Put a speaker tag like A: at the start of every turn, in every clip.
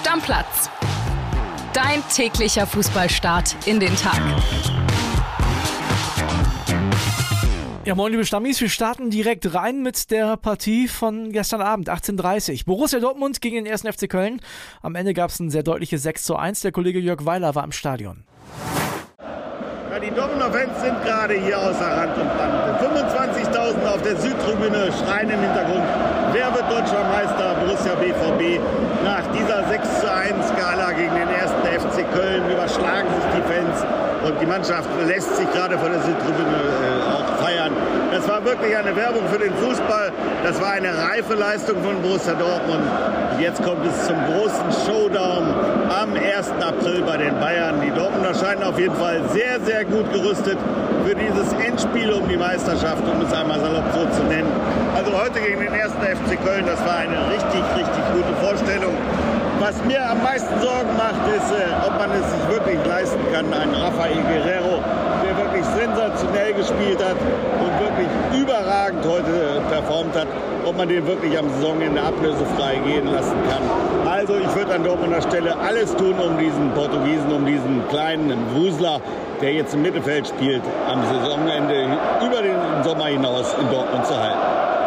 A: Stammplatz. Dein täglicher Fußballstart in den Tag.
B: Ja, moin liebe Stammis, wir starten direkt rein mit der Partie von gestern Abend, 18.30 Borussia Dortmund gegen den 1. FC Köln. Am Ende gab es ein sehr deutliches 6 zu 1. Der Kollege Jörg Weiler war im Stadion.
C: Die Dortmunder Fans sind gerade hier außer Rand und Band. 25.000 auf der Südtribüne schreien im Hintergrund. Wer wird deutscher Meister? Borussia BVB. Nach dieser 6 zu 1 Skala gegen den 1. FC Köln überschlagen sich die Fans und die Mannschaft lässt sich gerade von der Südtribüne äh, auch feiern. Das war wirklich eine Werbung für den Fußball. Das war eine reife Leistung von Borussia Dortmund. Und jetzt kommt es zum großen Showdown am 1. April bei den Bayern. Die Dortmunder scheinen auf jeden Fall sehr, sehr gut gerüstet für dieses Endspiel um die Meisterschaft, um es einmal salopp so zu nennen. Also heute gegen den 1. FC Köln, das war eine richtig, richtig gute Vorstellung. Was mir am meisten Sorgen macht, ist, äh, ob man es sich wirklich leisten kann, einen Rafael Guerrero, sensationell gespielt hat und wirklich überragend heute performt hat, ob man den wirklich am Saisonende ablösefrei gehen lassen kann. Also ich würde an Dortmunder Stelle alles tun, um diesen Portugiesen, um diesen kleinen Wusler, der jetzt im Mittelfeld spielt, am Saisonende über den Sommer hinaus in Dortmund zu halten.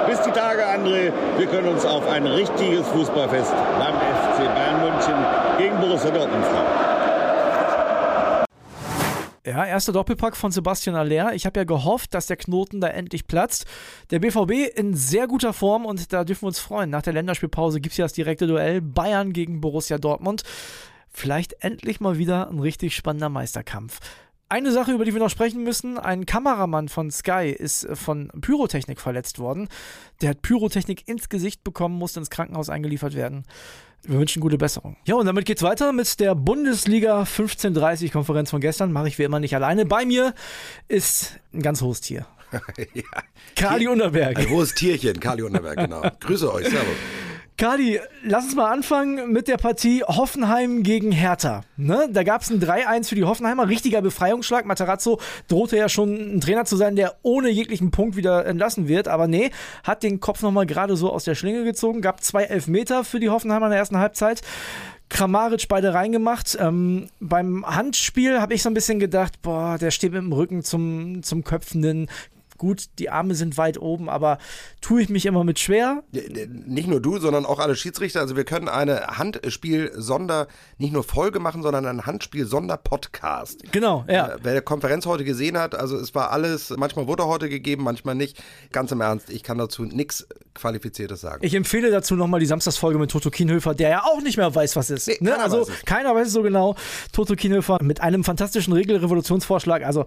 C: Bis die Tage, André, wir können uns auf ein richtiges Fußballfest beim FC Bayern München gegen Borussia Dortmund freuen.
B: Ja, erster Doppelpack von Sebastian Aller. Ich habe ja gehofft, dass der Knoten da endlich platzt. Der BVB in sehr guter Form und da dürfen wir uns freuen. Nach der Länderspielpause gibt es ja das direkte Duell Bayern gegen Borussia Dortmund. Vielleicht endlich mal wieder ein richtig spannender Meisterkampf. Eine Sache, über die wir noch sprechen müssen: Ein Kameramann von Sky ist von Pyrotechnik verletzt worden. Der hat Pyrotechnik ins Gesicht bekommen, musste ins Krankenhaus eingeliefert werden. Wir wünschen gute Besserung. Ja, und damit geht's weiter mit der Bundesliga 1530 Konferenz von gestern. Mache ich wie immer nicht alleine. Bei mir ist ein ganz hohes Tier. ja. Kali Unterberg.
D: Ein hohes Tierchen, Kali Unterberg, genau. Grüße euch, servus.
B: Kali, lass uns mal anfangen mit der Partie Hoffenheim gegen Hertha. Ne? Da gab es ein 3-1 für die Hoffenheimer, richtiger Befreiungsschlag. Materazzo drohte ja schon ein Trainer zu sein, der ohne jeglichen Punkt wieder entlassen wird. Aber nee, hat den Kopf nochmal gerade so aus der Schlinge gezogen, gab zwei Elfmeter für die Hoffenheimer in der ersten Halbzeit. Kramaric beide reingemacht. Ähm, beim Handspiel habe ich so ein bisschen gedacht, boah, der steht mit dem Rücken zum, zum Köpfenden gut, die Arme sind weit oben, aber tue ich mich immer mit schwer.
D: Nicht nur du, sondern auch alle Schiedsrichter. Also wir können eine Handspiel-Sonder, nicht nur Folge machen, sondern ein Handspiel-Sonder-Podcast.
B: Genau, ja.
D: Äh, wer die Konferenz heute gesehen hat, also es war alles, manchmal wurde heute gegeben, manchmal nicht. Ganz im Ernst, ich kann dazu nichts Qualifiziertes sagen.
B: Ich empfehle dazu nochmal die Samstagsfolge mit Toto Kienhöfer, der ja auch nicht mehr weiß, was ist. Nee, ne? Also weiß keiner weiß es so genau. Toto Kienhöfer mit einem fantastischen Regelrevolutionsvorschlag. Also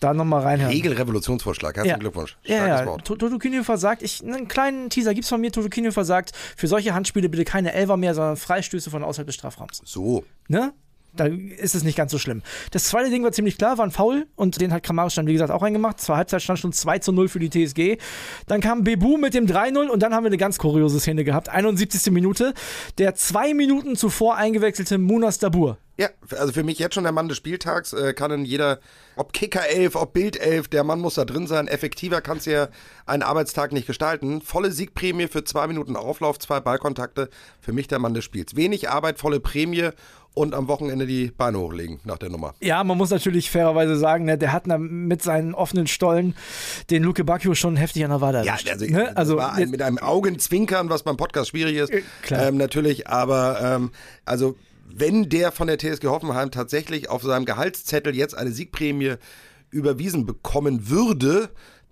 B: da nochmal reinhören.
D: Regelrevolutionsvorschlag, herzlichen ja. Glückwunsch.
B: Starkes ja, ja. Wort. Toto Kienhöfer sagt, ich, einen kleinen Teaser gibt's von mir, Toto Kienhöfer sagt, für solche Handspiele bitte keine Elfer mehr, sondern Freistöße von außerhalb des Strafraums.
D: So.
B: Ne? Da ist es nicht ganz so schlimm. Das zweite Ding war ziemlich klar, war ein Foul und den hat Kramaric dann, wie gesagt, auch reingemacht. Zur Halbzeit stand schon 2 zu 0 für die TSG. Dann kam Bebu mit dem 3-0 und dann haben wir eine ganz kuriose Szene gehabt. 71. Minute. Der zwei Minuten zuvor eingewechselte Munas Dabur.
D: Ja, also für mich jetzt schon der Mann des Spieltags. Äh, kann in jeder, ob Kicker 11, ob Bild 11, der Mann muss da drin sein. Effektiver kannst du ja einen Arbeitstag nicht gestalten. Volle Siegprämie für zwei Minuten Auflauf, zwei Ballkontakte. Für mich der Mann des Spiels. Wenig Arbeit, volle Prämie und am Wochenende die Beine hochlegen nach der Nummer.
B: Ja, man muss natürlich fairerweise sagen, ne, der hat mit seinen offenen Stollen den Luke Bacchio schon heftig an der Wade
D: Ja, also, ne? also ein, mit einem Augenzwinkern, was beim Podcast schwierig ist, äh, ähm, natürlich, aber ähm, also wenn der von der TSG Hoffenheim tatsächlich auf seinem Gehaltszettel jetzt eine Siegprämie überwiesen bekommen würde,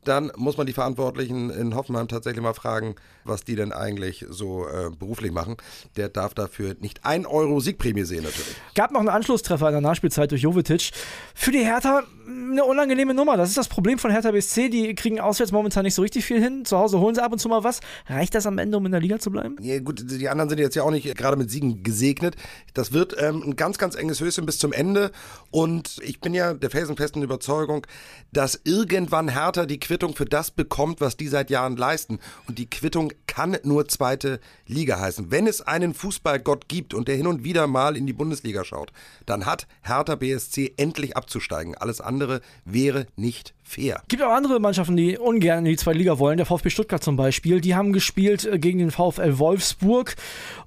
D: dann muss man die Verantwortlichen in Hoffenheim tatsächlich mal fragen, was die denn eigentlich so äh, beruflich machen. Der darf dafür nicht ein Euro Siegprämie sehen natürlich.
B: Gab noch einen Anschlusstreffer in der Nachspielzeit durch Jovetic. Für die Hertha eine unangenehme Nummer. Das ist das Problem von Hertha BSC. Die kriegen auswärts momentan nicht so richtig viel hin. Zu Hause holen sie ab und zu mal was. Reicht das am Ende, um in der Liga zu bleiben?
D: Ja, gut, die anderen sind jetzt ja auch nicht gerade mit Siegen gesegnet. Das wird ähm, ein ganz, ganz enges Höschen bis zum Ende. Und ich bin ja der felsenfesten Überzeugung, dass irgendwann Hertha die Quinte Quittung für das bekommt, was die seit Jahren leisten. Und die Quittung kann nur zweite Liga heißen. Wenn es einen Fußballgott gibt und der hin und wieder mal in die Bundesliga schaut, dann hat Hertha BSC endlich abzusteigen. Alles andere wäre nicht fair.
B: Gibt auch andere Mannschaften, die ungern in die zweite Liga wollen. Der VfB Stuttgart zum Beispiel. Die haben gespielt äh, gegen den VfL Wolfsburg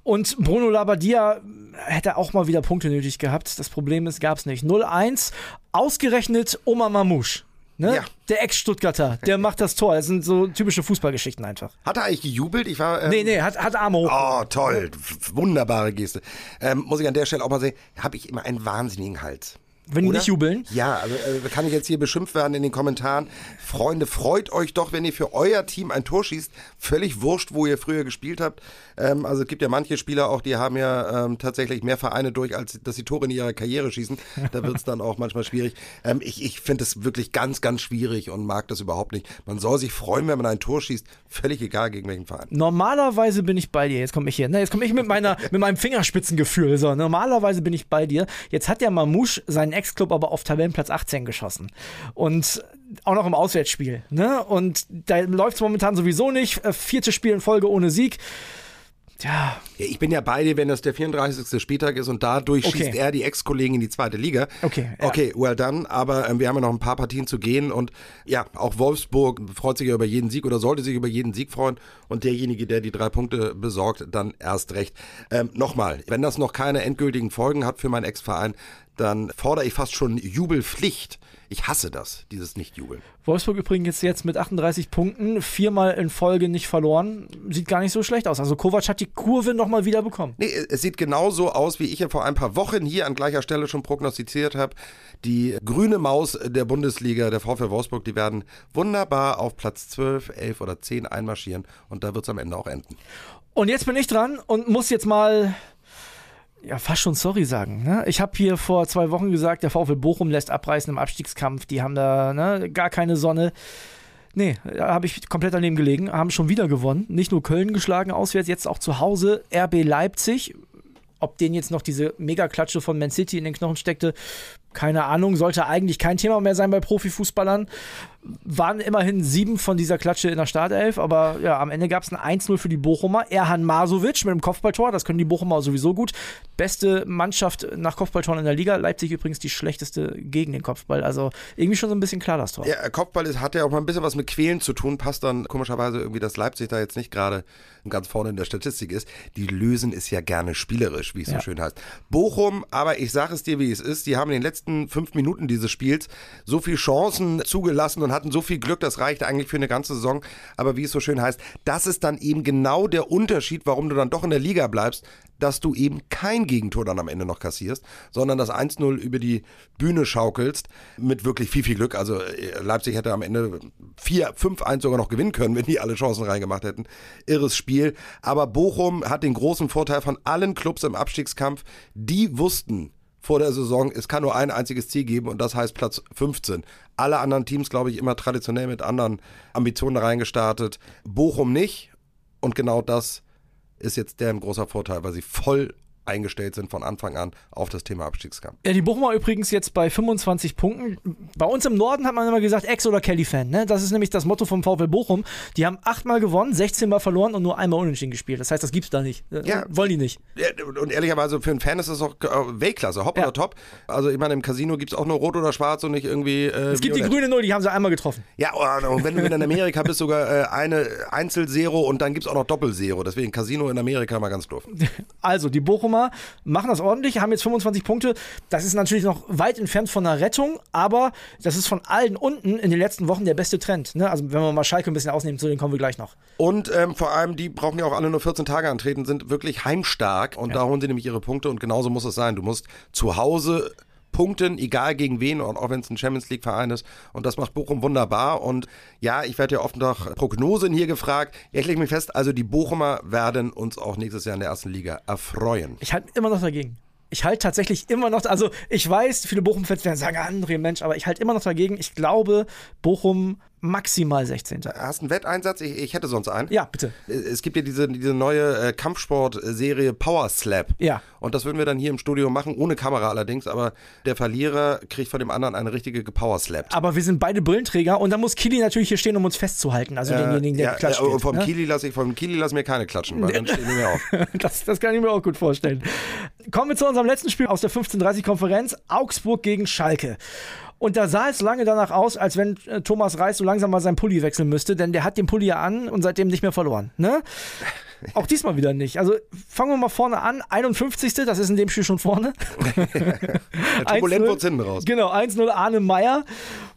B: und Bruno Labbadia hätte auch mal wieder Punkte nötig gehabt. Das Problem ist, gab es nicht. 0-1, ausgerechnet Oma Mamouche. Ne? Ja. Der Ex-Stuttgarter, der macht das Tor. Das sind so typische Fußballgeschichten einfach.
D: Hat er eigentlich gejubelt? Ich war.
B: Ähm, nee, nee, hat, hat Arme hoch.
D: Oh, toll. Wunderbare Geste. Ähm, muss ich an der Stelle auch mal sagen, habe ich immer einen wahnsinnigen Hals.
B: Wenn die nicht jubeln?
D: Ja, also äh, kann ich jetzt hier beschimpft werden in den Kommentaren. Freunde, freut euch doch, wenn ihr für euer Team ein Tor schießt. Völlig wurscht, wo ihr früher gespielt habt. Ähm, also es gibt ja manche Spieler auch, die haben ja ähm, tatsächlich mehr Vereine durch, als dass sie Tore in ihrer Karriere schießen. Da wird es dann auch manchmal schwierig. Ähm, ich ich finde es wirklich ganz, ganz schwierig und mag das überhaupt nicht. Man soll sich freuen, wenn man ein Tor schießt. Völlig egal, gegen welchen Verein.
B: Normalerweise bin ich bei dir. Jetzt komme ich hier. Ne, jetzt komme ich mit, meiner, mit meinem Fingerspitzengefühl. So, normalerweise bin ich bei dir. Jetzt hat der Mamouche seinen Ex-Club aber auf Tabellenplatz 18 geschossen. Und auch noch im Auswärtsspiel. Ne? Und da läuft es momentan sowieso nicht. Äh, Viertes Spiel in Folge ohne Sieg.
D: Ja. ja. Ich bin ja bei dir, wenn das der 34. Spieltag ist und dadurch okay. schießt er die Ex-Kollegen in die zweite Liga.
B: Okay.
D: Ja. Okay, well done. Aber ähm, wir haben ja noch ein paar Partien zu gehen und ja, auch Wolfsburg freut sich ja über jeden Sieg oder sollte sich über jeden Sieg freuen und derjenige, der die drei Punkte besorgt, dann erst recht. Ähm, Nochmal, wenn das noch keine endgültigen Folgen hat für meinen Ex-Verein, dann fordere ich fast schon Jubelpflicht. Ich hasse das, dieses Nicht-Jubeln.
B: Wolfsburg übrigens jetzt mit 38 Punkten, viermal in Folge nicht verloren. Sieht gar nicht so schlecht aus. Also Kovac hat die Kurve nochmal wieder bekommen.
D: Nee, es sieht genauso aus, wie ich ja vor ein paar Wochen hier an gleicher Stelle schon prognostiziert habe. Die grüne Maus der Bundesliga, der VfL Wolfsburg, die werden wunderbar auf Platz 12, 11 oder 10 einmarschieren und da wird es am Ende auch enden.
B: Und jetzt bin ich dran und muss jetzt mal ja, fast schon sorry sagen. Ne? Ich habe hier vor zwei Wochen gesagt, der VfL Bochum lässt abreißen im Abstiegskampf. Die haben da ne, gar keine Sonne. Nee, da habe ich komplett daneben gelegen. Haben schon wieder gewonnen. Nicht nur Köln geschlagen auswärts, jetzt auch zu Hause. RB Leipzig. Ob denen jetzt noch diese Megaklatsche von Man City in den Knochen steckte, keine Ahnung, sollte eigentlich kein Thema mehr sein bei Profifußballern. Waren immerhin sieben von dieser Klatsche in der Startelf, aber ja, am Ende gab es ein 1-0 für die Bochumer. Erhan Masovic mit dem Kopfballtor, das können die Bochumer sowieso gut. Beste Mannschaft nach Kopfballtoren in der Liga. Leipzig übrigens die schlechteste gegen den Kopfball. Also irgendwie schon so ein bisschen klar das Tor.
D: Ja, Kopfball ist, hat ja auch mal ein bisschen was mit Quälen zu tun. Passt dann komischerweise irgendwie, dass Leipzig da jetzt nicht gerade ganz vorne in der Statistik ist. Die lösen es ja gerne spielerisch, wie es ja. so schön heißt. Bochum, aber ich sage es dir, wie es ist, die haben in den letzten letzten fünf Minuten dieses Spiels so viele Chancen zugelassen und hatten so viel Glück, das reicht eigentlich für eine ganze Saison. Aber wie es so schön heißt, das ist dann eben genau der Unterschied, warum du dann doch in der Liga bleibst, dass du eben kein Gegentor dann am Ende noch kassierst, sondern das 1-0 über die Bühne schaukelst mit wirklich viel, viel Glück. Also äh, Leipzig hätte am Ende 4, 5-1 sogar noch gewinnen können, wenn die alle Chancen reingemacht hätten. Irres Spiel. Aber Bochum hat den großen Vorteil von allen Clubs im Abstiegskampf. Die wussten, vor der Saison, es kann nur ein einziges Ziel geben und das heißt Platz 15. Alle anderen Teams, glaube ich, immer traditionell mit anderen Ambitionen reingestartet. Bochum nicht und genau das ist jetzt deren großer Vorteil, weil sie voll eingestellt sind von Anfang an auf das Thema Abstiegskampf.
B: Ja, die Bochumer übrigens jetzt bei 25 Punkten. Bei uns im Norden hat man immer gesagt, Ex- oder Kelly-Fan. Ne? Das ist nämlich das Motto vom VfL Bochum. Die haben achtmal gewonnen, 16 Mal verloren und nur einmal unentschieden gespielt. Das heißt, das gibt's da nicht. Äh, ja. Wollen die nicht.
D: Ja, und ehrlicherweise für einen Fan ist das auch äh, Weltklasse, hopp ja. oder top. Also ich meine, im Casino gibt es auch nur Rot oder Schwarz und nicht irgendwie.
B: Äh, es gibt die grüne Null, die haben sie einmal getroffen.
D: Ja, und wenn du in Amerika bist, sogar äh, eine Einzel-Zero und dann gibt es auch noch Doppel-Zero. Deswegen Casino in Amerika mal ganz doof.
B: Also, die Bochumer machen das das ordentlich, haben jetzt 25 Punkte. Das ist natürlich noch weit entfernt von einer Rettung, aber das ist von allen unten in den letzten Wochen der beste Trend. Ne? Also wenn wir mal Schalke ein bisschen ausnehmen, zu denen kommen wir gleich noch.
D: Und ähm, vor allem, die brauchen ja auch alle nur 14 Tage antreten, sind wirklich heimstark und ja. da holen sie nämlich ihre Punkte und genauso muss es sein. Du musst zu Hause punkten, egal gegen wen, und auch wenn es ein Champions League-Verein ist. Und das macht Bochum wunderbar. Und ja, ich werde ja oft nach Prognosen hier gefragt. Ich lege mich fest, also die Bochumer werden uns auch nächstes Jahr in der ersten Liga erfreuen.
B: Ich halte immer noch dagegen. Ich halte tatsächlich immer noch, also ich weiß, viele Bochum-Fans werden sagen, André, Mensch, aber ich halte immer noch dagegen. Ich glaube, Bochum maximal 16.
D: Hast du einen Wetteinsatz? Ich, ich, hätte sonst einen.
B: Ja, bitte.
D: Es gibt ja diese, diese neue äh, Kampfsportserie Power Slap.
B: Ja.
D: Und das würden wir dann hier im Studio machen, ohne Kamera allerdings. Aber der Verlierer kriegt von dem anderen eine richtige Power Slap.
B: Aber wir sind beide Brillenträger und dann muss Kili natürlich hier stehen, um uns festzuhalten. Also äh, denjenigen, der ja, klatscht. Ja,
D: vom, ne? Kili lasse ich, vom Kili lass mir keine klatschen, weil dann stehen wir auf.
B: das, das kann ich mir auch gut vorstellen. Kommen wir zu unserem letzten Spiel aus der 15:30-Konferenz. Augsburg gegen Schalke. Und da sah es lange danach aus, als wenn äh, Thomas Reis so langsam mal seinen Pulli wechseln müsste, denn der hat den Pulli ja an und seitdem nicht mehr verloren. Ne? Auch diesmal wieder nicht. Also fangen wir mal vorne an. 51. Das ist in dem Spiel schon vorne.
D: Turbulent wurde hinten raus.
B: Genau, 1-0 Arne Meyer.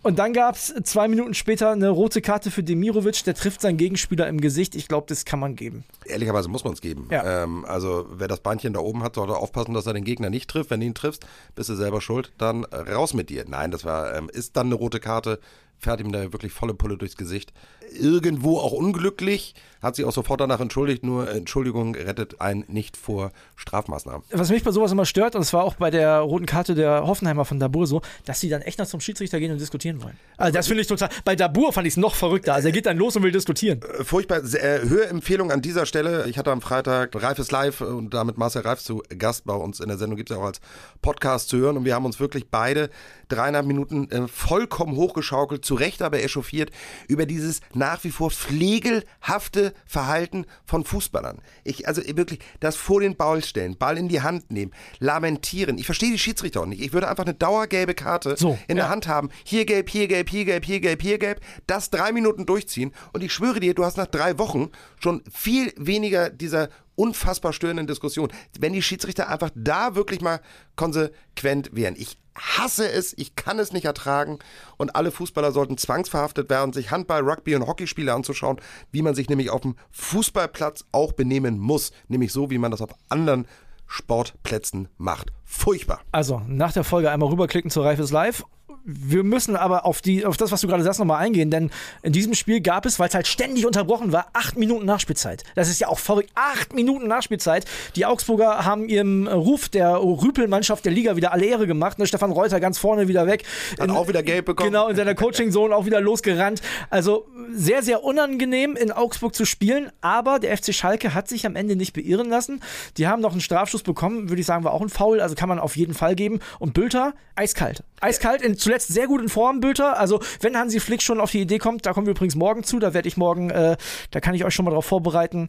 B: Und dann gab es zwei Minuten später eine rote Karte für Demirovic. Der trifft seinen Gegenspieler im Gesicht. Ich glaube, das kann man geben.
D: Ehrlicherweise muss man es geben.
B: Ja.
D: Ähm, also wer das Beinchen da oben hat, sollte aufpassen, dass er den Gegner nicht trifft. Wenn du ihn triffst, bist du selber schuld. Dann raus mit dir. Nein, das war, ähm, ist dann eine rote Karte fährt ihm da wirklich volle Pulle durchs Gesicht. Irgendwo auch unglücklich, hat sich auch sofort danach entschuldigt, nur Entschuldigung rettet einen nicht vor Strafmaßnahmen.
B: Was mich bei sowas immer stört, und es war auch bei der roten Karte der Hoffenheimer von Dabur so, dass sie dann echt noch zum Schiedsrichter gehen und diskutieren wollen. Also das finde ich total, bei Dabur fand ich es noch verrückter, also er geht dann los und will diskutieren.
D: Äh, furchtbar, äh, Hörempfehlung an dieser Stelle, ich hatte am Freitag Reifes Live und damit Marcel Reif zu Gast bei uns in der Sendung, gibt es ja auch als Podcast zu hören und wir haben uns wirklich beide dreieinhalb Minuten äh, vollkommen hochgeschaukelt, zu Recht aber echauffiert, über dieses nach wie vor pflegelhafte Verhalten von Fußballern. Ich, also wirklich, das vor den Ball stellen, Ball in die Hand nehmen, lamentieren. Ich verstehe die Schiedsrichter auch nicht. Ich würde einfach eine dauergelbe Karte
B: so,
D: in ja. der Hand haben. Hier gelb, hier gelb, hier gelb, hier gelb, hier gelb. Das drei Minuten durchziehen. Und ich schwöre dir, du hast nach drei Wochen schon viel weniger dieser unfassbar störenden Diskussion. Wenn die Schiedsrichter einfach da wirklich mal konsequent wären. Ich hasse es, ich kann es nicht ertragen und alle Fußballer sollten zwangsverhaftet werden, sich Handball, Rugby und Hockeyspiele anzuschauen, wie man sich nämlich auf dem Fußballplatz auch benehmen muss, nämlich so, wie man das auf anderen Sportplätzen macht. Furchtbar.
B: Also, nach der Folge einmal rüberklicken zu Reifes Live wir müssen aber auf, die, auf das, was du gerade sagst, nochmal eingehen, denn in diesem Spiel gab es, weil es halt ständig unterbrochen war, acht Minuten Nachspielzeit. Das ist ja auch verrückt. Acht Minuten Nachspielzeit. Die Augsburger haben ihrem Ruf der Rüpelmannschaft der Liga wieder alle Ehre gemacht. Ne? Stefan Reuter ganz vorne wieder weg.
D: Hat in, auch wieder gelb bekommen.
B: Genau, in seiner Coaching-Zone auch wieder losgerannt. Also sehr, sehr unangenehm in Augsburg zu spielen, aber der FC Schalke hat sich am Ende nicht beirren lassen. Die haben noch einen Strafschuss bekommen, würde ich sagen, war auch ein Foul, also kann man auf jeden Fall geben. Und Bülter, eiskalt. Eiskalt, in, zuletzt sehr gut in Form, Bülter. Also, wenn Hansi Flick schon auf die Idee kommt, da kommen wir übrigens morgen zu, da werde ich morgen, äh, da kann ich euch schon mal darauf vorbereiten,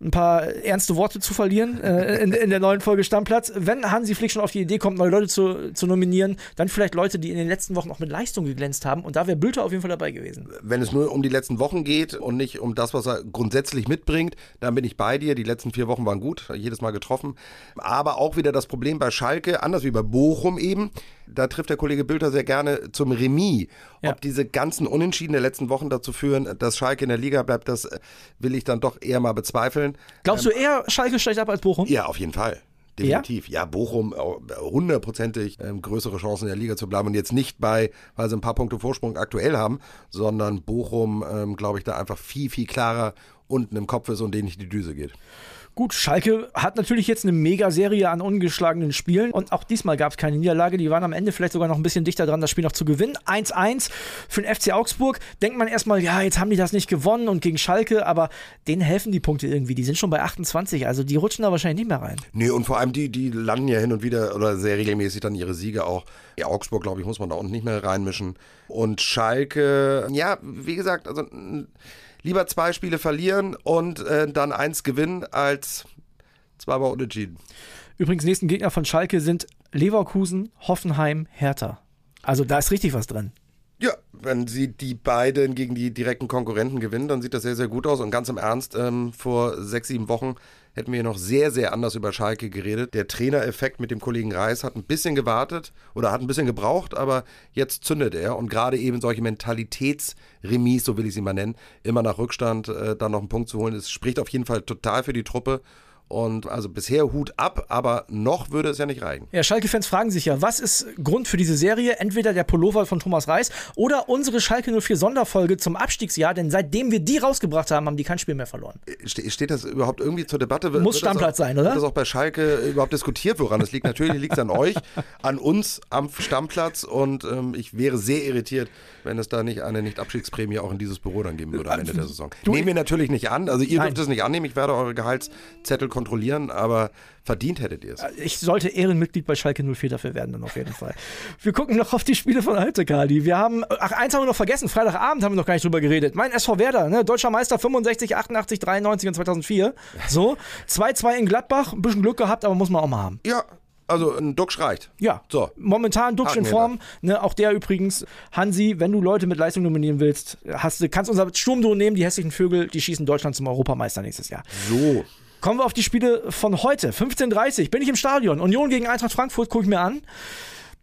B: ein paar ernste Worte zu verlieren äh, in, in, der neuen Folge Stammplatz. Wenn Hansi Flick schon auf die Idee kommt, neue Leute zu, zu nominieren, dann vielleicht Leute, die in den letzten Wochen auch mit Leistung geglänzt haben. Und da wäre Bülter auf jeden Fall dabei gewesen.
D: Wenn es nur um die letzten Wochen geht und nicht um das, was er grundsätzlich mitbringt, dann bin ich bei dir. Die letzten vier Wochen waren gut, jedes Mal getroffen. Aber auch wieder das Problem bei Schalke, anders wie bei Bochum eben, da trifft der Kollege Bülter sehr gerne zum Remis. Ja. Ob diese ganzen Unentschieden der letzten Wochen dazu führen, dass Schalke in der Liga bleibt, das will ich dann doch eher mal bezweifeln.
B: Glaubst ähm, du eher, Schalke steigt ab als Bochum?
D: Ja, auf jeden Fall. Definitiv. Ja, ja Bochum hundertprozentig äh, größere Chancen in der Liga zu bleiben und jetzt nicht bei, weil sie ein paar Punkte Vorsprung aktuell haben, sondern Bochum, ähm, glaube ich, da einfach viel, viel klarer unten im Kopf ist und denen nicht die Düse geht.
B: Gut, Schalke hat natürlich jetzt eine Mega-Serie an ungeschlagenen Spielen und auch diesmal gab es keine Niederlage. Die waren am Ende vielleicht sogar noch ein bisschen dichter dran, das Spiel noch zu gewinnen. 1-1 für den FC Augsburg. Denkt man erstmal, ja, jetzt haben die das nicht gewonnen und gegen Schalke, aber denen helfen die Punkte irgendwie. Die sind schon bei 28, also die rutschen da wahrscheinlich nicht mehr rein.
D: Nee, und vor allem die, die landen ja hin und wieder oder sehr regelmäßig dann ihre Siege auch. Ja, Augsburg, glaube ich, muss man da unten nicht mehr reinmischen. Und Schalke, ja, wie gesagt, also lieber zwei Spiele verlieren und äh, dann eins gewinnen, als zweimal unentschieden.
B: Übrigens, nächsten Gegner von Schalke sind Leverkusen, Hoffenheim, Hertha. Also da ist richtig was drin.
D: Ja, wenn sie die beiden gegen die direkten Konkurrenten gewinnen, dann sieht das sehr, sehr gut aus. Und ganz im Ernst, ähm, vor sechs, sieben Wochen hätten wir noch sehr, sehr anders über Schalke geredet. Der Trainereffekt mit dem Kollegen Reis hat ein bisschen gewartet oder hat ein bisschen gebraucht, aber jetzt zündet er. Und gerade eben solche Mentalitätsremis, so will ich sie mal nennen, immer nach Rückstand äh, dann noch einen Punkt zu holen, das spricht auf jeden Fall total für die Truppe. Und also bisher Hut ab, aber noch würde es ja nicht reichen.
B: Ja, Schalke-Fans fragen sich ja, was ist Grund für diese Serie? Entweder der Pullover von Thomas Reis oder unsere Schalke 04 Sonderfolge zum Abstiegsjahr, denn seitdem wir die rausgebracht haben, haben die kein Spiel mehr verloren.
D: Ste steht das überhaupt irgendwie zur Debatte?
B: Muss wird Stammplatz
D: auch,
B: sein, oder?
D: Wird das auch bei Schalke überhaupt diskutiert, woran es liegt? Natürlich liegt es an euch, an uns am Stammplatz und ähm, ich wäre sehr irritiert, wenn es da nicht eine Nicht-Abstiegsprämie auch in dieses Büro dann geben würde am Ende der Saison. Du, Nehmen wir natürlich nicht an, also ihr Nein. dürft es nicht annehmen, ich werde eure Gehaltszettel kontrollieren, aber verdient hättet ihr es.
B: Ich sollte Ehrenmitglied bei Schalke 04 dafür werden, dann auf jeden Fall. Wir gucken noch auf die Spiele von heute, Kali. Wir haben, ach, eins haben wir noch vergessen, Freitagabend haben wir noch gar nicht drüber geredet. Mein SV Werder, ne? deutscher Meister 65, 88, 93 und 2004. So, 2-2 in Gladbach, ein bisschen Glück gehabt, aber muss man auch mal haben.
D: Ja, also ein Duxch reicht.
B: Ja. So. Momentan Duxch in Form. Ne, auch der übrigens. Hansi, wenn du Leute mit Leistung nominieren willst, hast du, kannst unser Sturmduo nehmen, die hässlichen Vögel, die schießen Deutschland zum Europameister nächstes Jahr.
D: So.
B: Kommen wir auf die Spiele von heute. 15.30 bin ich im Stadion. Union gegen Eintracht Frankfurt, gucke ich mir an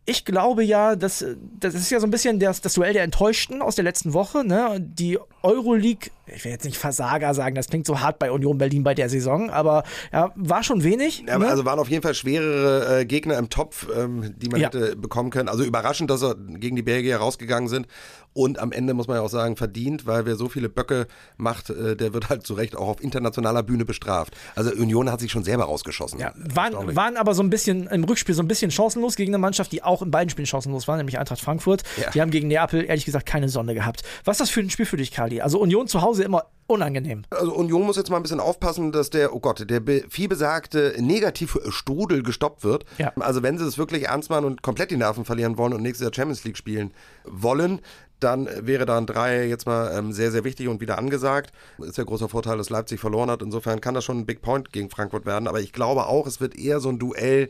B: ich glaube ja, dass das ist ja so ein bisschen das, das Duell der Enttäuschten aus der letzten Woche. Ne? Die Euroleague, ich will jetzt nicht Versager sagen, das klingt so hart bei Union Berlin bei der Saison, aber ja, war schon wenig.
D: Ja, ne? Also waren auf jeden Fall schwerere äh, Gegner im Topf, ähm, die man ja. hätte bekommen können. Also überraschend, dass sie gegen die Belgier rausgegangen sind. Und am Ende muss man ja auch sagen, verdient, weil wer so viele Böcke macht, äh, der wird halt zu Recht auch auf internationaler Bühne bestraft. Also Union hat sich schon selber rausgeschossen.
B: Ja, waren, waren aber so ein bisschen im Rückspiel so ein bisschen chancenlos gegen eine Mannschaft, die auch in beiden Spielen chancenlos war, nämlich Eintracht Frankfurt. Ja. Die haben gegen Neapel ehrlich gesagt keine Sonne gehabt. Was ist das für ein Spiel für dich, Kali? Also Union zu Hause immer unangenehm.
D: Also Union muss jetzt mal ein bisschen aufpassen, dass der, oh Gott, der vielbesagte Negativstrudel gestoppt wird. Ja. Also wenn sie es wirklich ernst machen und komplett die Nerven verlieren wollen und nächstes Jahr Champions League spielen wollen, dann wäre da ein Dreier jetzt mal ähm, sehr, sehr wichtig und wieder angesagt. Ist ja großer Vorteil, dass Leipzig verloren hat. Insofern kann das schon ein Big Point gegen Frankfurt werden. Aber ich glaube auch, es wird eher so ein Duell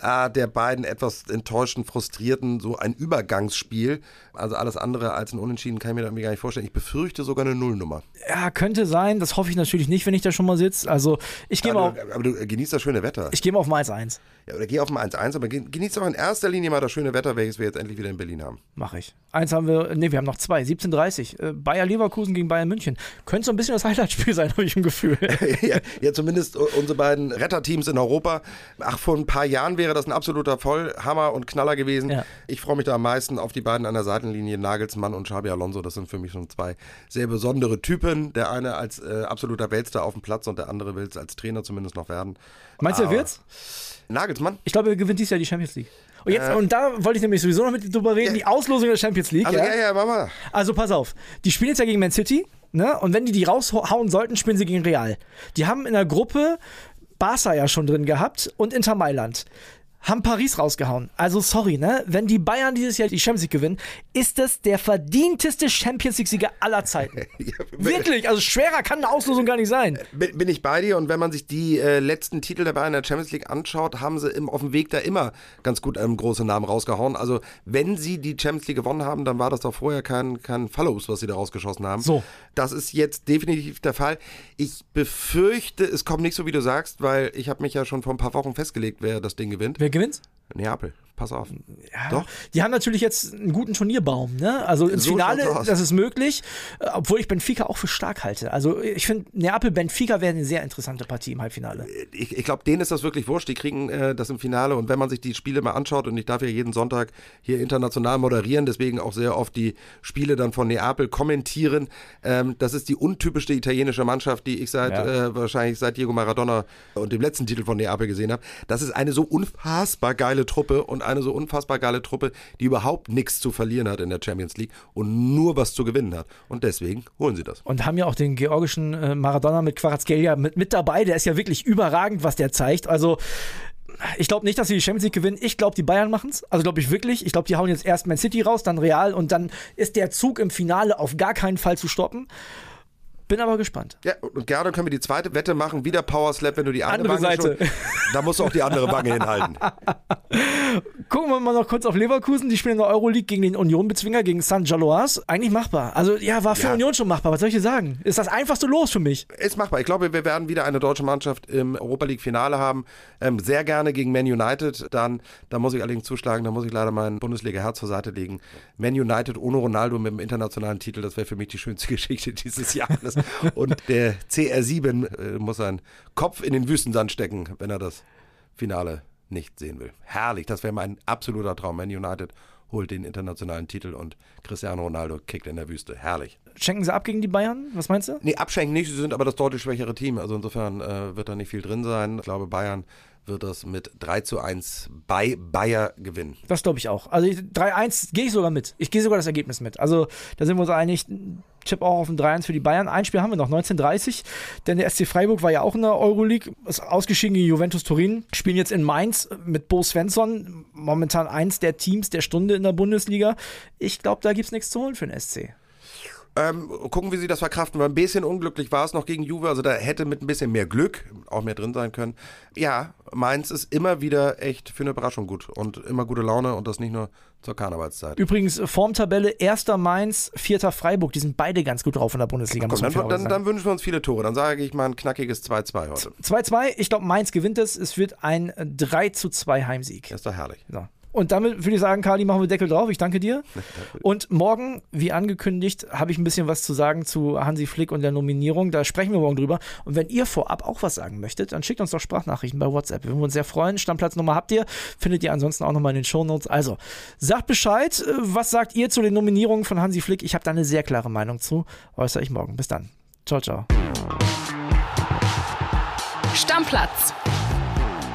D: äh, der beiden etwas enttäuschten, frustrierten, so ein Übergangsspiel. Also alles andere als ein Unentschieden kann ich mir da irgendwie gar nicht vorstellen. Ich befürchte sogar eine Nullnummer.
B: Ja, könnte sein. Das hoffe ich natürlich nicht, wenn ich da schon mal sitze. Also ich gehe mal auf,
D: Aber du genießt das schöne Wetter.
B: Ich gehe mal auf ein 1-1.
D: Ja, oder geh auf ein 1-1, aber genießt doch in erster Linie mal das schöne Wetter, welches wir jetzt endlich wieder in Berlin haben.
B: Mache ich. Eins haben wir, ne, wir haben noch zwei. 17.30 äh, Bayer Leverkusen gegen Bayern München. Könnte so ein bisschen das Highlight-Spiel sein, habe ich ein Gefühl.
D: ja, ja, zumindest unsere beiden Retterteams in Europa. Ach, vor ein paar Jahren wäre das ein absoluter Vollhammer und Knaller gewesen. Ja. Ich freue mich da am meisten auf die beiden an der Seitenlinie, Nagelsmann und Xabi Alonso. Das sind für mich schon zwei sehr besondere Typen. Der eine als äh, absoluter Weltstar auf dem Platz und der andere will es als Trainer zumindest noch werden.
B: Meinst du, er wird's?
D: Nagelsmann?
B: Ich glaube, er gewinnt dieses Jahr die Champions League. Und, jetzt, äh, und da wollte ich nämlich sowieso noch mit dir drüber reden, ja. die Auslosung der Champions League.
D: Also, ja, ja, ja, Mama.
B: Also pass auf, die spielen jetzt ja gegen Man City, ne? Und wenn die die raushauen sollten, spielen sie gegen Real. Die haben in der Gruppe Barca ja schon drin gehabt und Inter Mailand haben Paris rausgehauen. Also sorry, ne? Wenn die Bayern dieses Jahr die Champions League gewinnen, ist das der verdienteste Champions League-Sieger aller Zeiten. ja, Wirklich, also schwerer kann eine Auslosung gar nicht sein.
D: Bin, bin ich bei dir und wenn man sich die äh, letzten Titel der Bayern in der Champions League anschaut, haben sie im, auf dem Weg da immer ganz gut einen großen Namen rausgehauen. Also wenn sie die Champions League gewonnen haben, dann war das doch vorher kein, kein Follows, was sie da rausgeschossen haben.
B: So.
D: Das ist jetzt definitiv der Fall. Ich befürchte, es kommt nicht so, wie du sagst, weil ich habe mich ja schon vor ein paar Wochen festgelegt, wer das Ding gewinnt.
B: Wer gewinnt?
D: Neapel. Pass auf.
B: Ja, Doch. Die haben natürlich jetzt einen guten Turnierbaum. Ne? Also ins so Finale, das ist möglich. Äh, obwohl ich Benfica auch für stark halte. Also ich finde, Neapel-Benfica wäre eine sehr interessante Partie im Halbfinale.
D: Ich, ich glaube, denen ist das wirklich wurscht. Die kriegen äh, das im Finale. Und wenn man sich die Spiele mal anschaut, und ich darf ja jeden Sonntag hier international moderieren, deswegen auch sehr oft die Spiele dann von Neapel kommentieren. Ähm, das ist die untypischste italienische Mannschaft, die ich seit ja. äh, wahrscheinlich seit Diego Maradona und dem letzten Titel von Neapel gesehen habe. Das ist eine so unfassbar geile Truppe und eine so unfassbar geile Truppe, die überhaupt nichts zu verlieren hat in der Champions League und nur was zu gewinnen hat. Und deswegen holen sie das.
B: Und haben ja auch den georgischen äh, Maradona mit Quarazgelia mit, mit dabei. Der ist ja wirklich überragend, was der zeigt. Also ich glaube nicht, dass sie die Champions League gewinnen. Ich glaube, die Bayern machen es. Also glaube ich wirklich. Ich glaube, die hauen jetzt erst Man City raus, dann Real und dann ist der Zug im Finale auf gar keinen Fall zu stoppen. Bin aber gespannt.
D: Ja, und gerne können wir die zweite Wette machen. Wieder Power Slap, wenn du die andere,
B: andere Seite.
D: Schon, da musst du auch die andere Wange hinhalten.
B: Gucken wir mal noch kurz auf Leverkusen. Die spielen in der Euroleague gegen den Union-Bezwinger, gegen San Jaloas. Eigentlich machbar. Also ja, war für ja. Union schon machbar. Was soll ich dir sagen? Ist das einfachste Los für mich.
D: Ist machbar. Ich glaube, wir werden wieder eine deutsche Mannschaft im Europa League-Finale haben. Ähm, sehr gerne gegen Man United. Dann, da muss ich allerdings zuschlagen, da muss ich leider mein Bundesliga-Herz zur Seite legen. Man United ohne Ronaldo mit dem internationalen Titel, das wäre für mich die schönste Geschichte dieses Jahres. Und der CR7 äh, muss seinen Kopf in den Wüstensand stecken, wenn er das Finale nicht sehen will. Herrlich, das wäre mein absoluter Traum. Man United holt den internationalen Titel und Cristiano Ronaldo kickt in der Wüste. Herrlich.
B: Schenken sie ab gegen die Bayern? Was meinst du?
D: Nee, abschenken nicht. Sie sind aber das deutlich schwächere Team. Also insofern äh, wird da nicht viel drin sein. Ich glaube, Bayern wird das mit 3 zu 1 bei Bayer gewinnen.
B: Das glaube ich auch. Also 3-1 gehe ich sogar mit. Ich gehe sogar das Ergebnis mit. Also da sind wir uns einig. Tipp auch auf ein 3-1 für die Bayern. Ein Spiel haben wir noch, 1930, denn der SC Freiburg war ja auch in der Euroleague, ist ausgeschieden gegen Juventus Turin, spielen jetzt in Mainz mit Bo Svensson, momentan eins der Teams der Stunde in der Bundesliga. Ich glaube, da gibt es nichts zu holen für den SC.
D: Ähm, gucken, wie sie das verkraften. Weil ein bisschen unglücklich war es noch gegen Juve. Also da hätte mit ein bisschen mehr Glück auch mehr drin sein können. Ja, Mainz ist immer wieder echt für eine Überraschung gut und immer gute Laune und das nicht nur zur Karnevalszeit.
B: Übrigens, Formtabelle, erster Mainz, vierter Freiburg, die sind beide ganz gut drauf in der Bundesliga.
D: Komm, dann, dann, dann, wünschen wir uns viele Tore. Dann sage ich mal ein knackiges 2-2 heute.
B: 2-2, ich glaube, Mainz gewinnt es. Es wird ein 3 2 Heimsieg.
D: Das ist doch herrlich.
B: So. Und damit würde ich sagen, Kali, machen wir Deckel drauf. Ich danke dir. Und morgen, wie angekündigt, habe ich ein bisschen was zu sagen zu Hansi Flick und der Nominierung. Da sprechen wir morgen drüber. Und wenn ihr vorab auch was sagen möchtet, dann schickt uns doch Sprachnachrichten bei WhatsApp. Wir würden uns sehr freuen. Stammplatznummer habt ihr. Findet ihr ansonsten auch nochmal in den Shownotes. Also, sagt Bescheid. Was sagt ihr zu den Nominierungen von Hansi Flick? Ich habe da eine sehr klare Meinung zu. Äußere ich morgen. Bis dann. Ciao, ciao.
A: Stammplatz